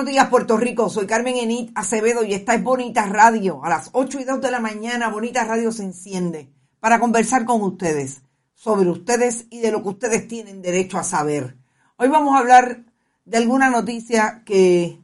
Buenos días, Puerto Rico. Soy Carmen Enit Acevedo y esta es Bonita Radio. A las 8 y 2 de la mañana, Bonita Radio se enciende para conversar con ustedes sobre ustedes y de lo que ustedes tienen derecho a saber. Hoy vamos a hablar de alguna noticia que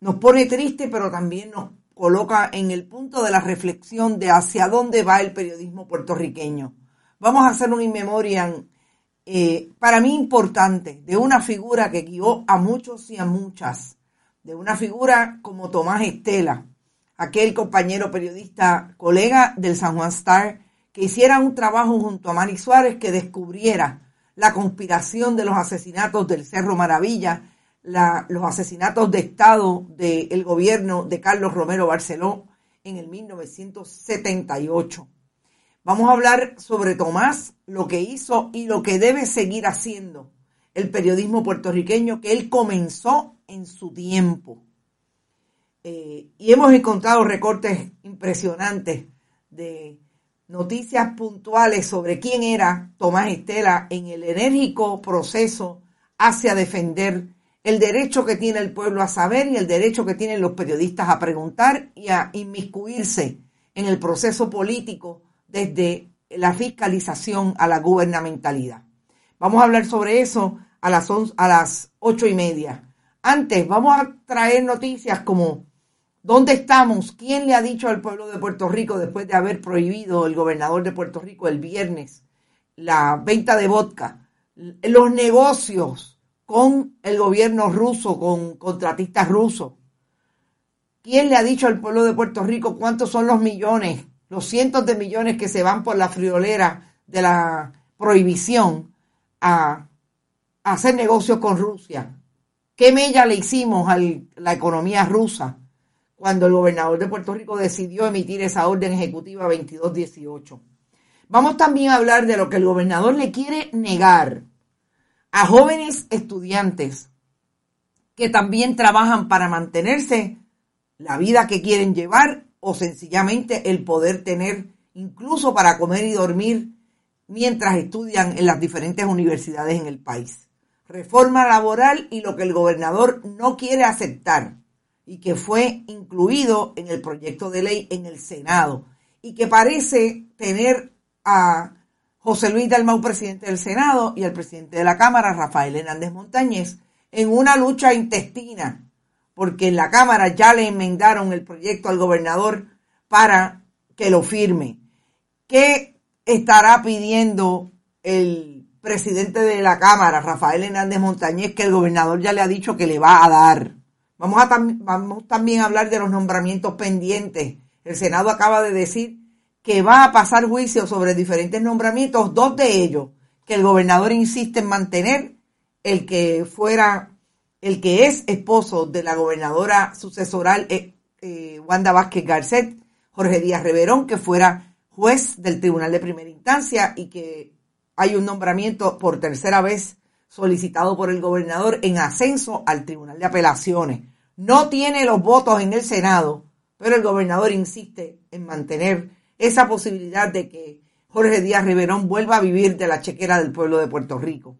nos pone triste, pero también nos coloca en el punto de la reflexión de hacia dónde va el periodismo puertorriqueño. Vamos a hacer un in eh, para mí importante de una figura que guió a muchos y a muchas de una figura como Tomás Estela, aquel compañero periodista, colega del San Juan Star, que hiciera un trabajo junto a Mari Suárez que descubriera la conspiración de los asesinatos del Cerro Maravilla, los asesinatos de Estado del gobierno de Carlos Romero Barceló en el 1978. Vamos a hablar sobre Tomás, lo que hizo y lo que debe seguir haciendo el periodismo puertorriqueño que él comenzó en su tiempo. Eh, y hemos encontrado recortes impresionantes de noticias puntuales sobre quién era Tomás Estela en el enérgico proceso hacia defender el derecho que tiene el pueblo a saber y el derecho que tienen los periodistas a preguntar y a inmiscuirse en el proceso político desde la fiscalización a la gubernamentalidad. Vamos a hablar sobre eso a las, a las ocho y media. Antes, vamos a traer noticias como ¿dónde estamos? ¿Quién le ha dicho al pueblo de Puerto Rico después de haber prohibido el gobernador de Puerto Rico el viernes la venta de vodka? Los negocios con el gobierno ruso, con contratistas rusos. ¿Quién le ha dicho al pueblo de Puerto Rico cuántos son los millones, los cientos de millones que se van por la friolera de la prohibición a, hacer negocios con Rusia? ¿Qué mella le hicimos a la economía rusa cuando el gobernador de Puerto Rico decidió emitir esa orden ejecutiva 2218? Vamos también a hablar de lo que el gobernador le quiere negar a jóvenes estudiantes que también trabajan para mantenerse la vida que quieren llevar o sencillamente el poder tener incluso para comer y dormir mientras estudian en las diferentes universidades en el país reforma laboral y lo que el gobernador no quiere aceptar y que fue incluido en el proyecto de ley en el Senado y que parece tener a José Luis Dalmau, presidente del Senado, y al presidente de la Cámara, Rafael Hernández Montañez, en una lucha intestina, porque en la Cámara ya le enmendaron el proyecto al gobernador para que lo firme. ¿Qué estará pidiendo el presidente de la Cámara, Rafael Hernández Montañez, que el gobernador ya le ha dicho que le va a dar. Vamos, a vamos también a hablar de los nombramientos pendientes. El Senado acaba de decir que va a pasar juicio sobre diferentes nombramientos, dos de ellos que el gobernador insiste en mantener, el que fuera, el que es esposo de la gobernadora sucesoral eh, eh, Wanda Vázquez Garcet, Jorge Díaz Reverón, que fuera juez del Tribunal de Primera Instancia y que hay un nombramiento por tercera vez solicitado por el gobernador en ascenso al Tribunal de Apelaciones. No tiene los votos en el Senado, pero el gobernador insiste en mantener esa posibilidad de que Jorge Díaz Riverón vuelva a vivir de la chequera del pueblo de Puerto Rico.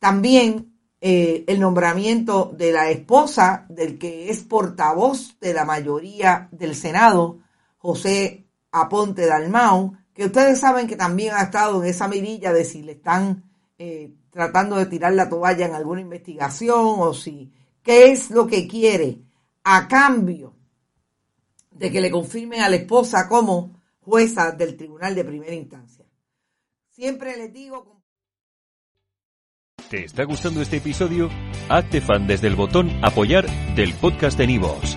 También eh, el nombramiento de la esposa del que es portavoz de la mayoría del Senado, José Aponte Dalmau, que ustedes saben que también ha estado en esa mirilla de si le están eh, tratando de tirar la toalla en alguna investigación o si qué es lo que quiere a cambio de que le confirmen a la esposa como jueza del tribunal de primera instancia. Siempre les digo... ¿Te está gustando este episodio? Hazte fan desde el botón apoyar del podcast de Nivos.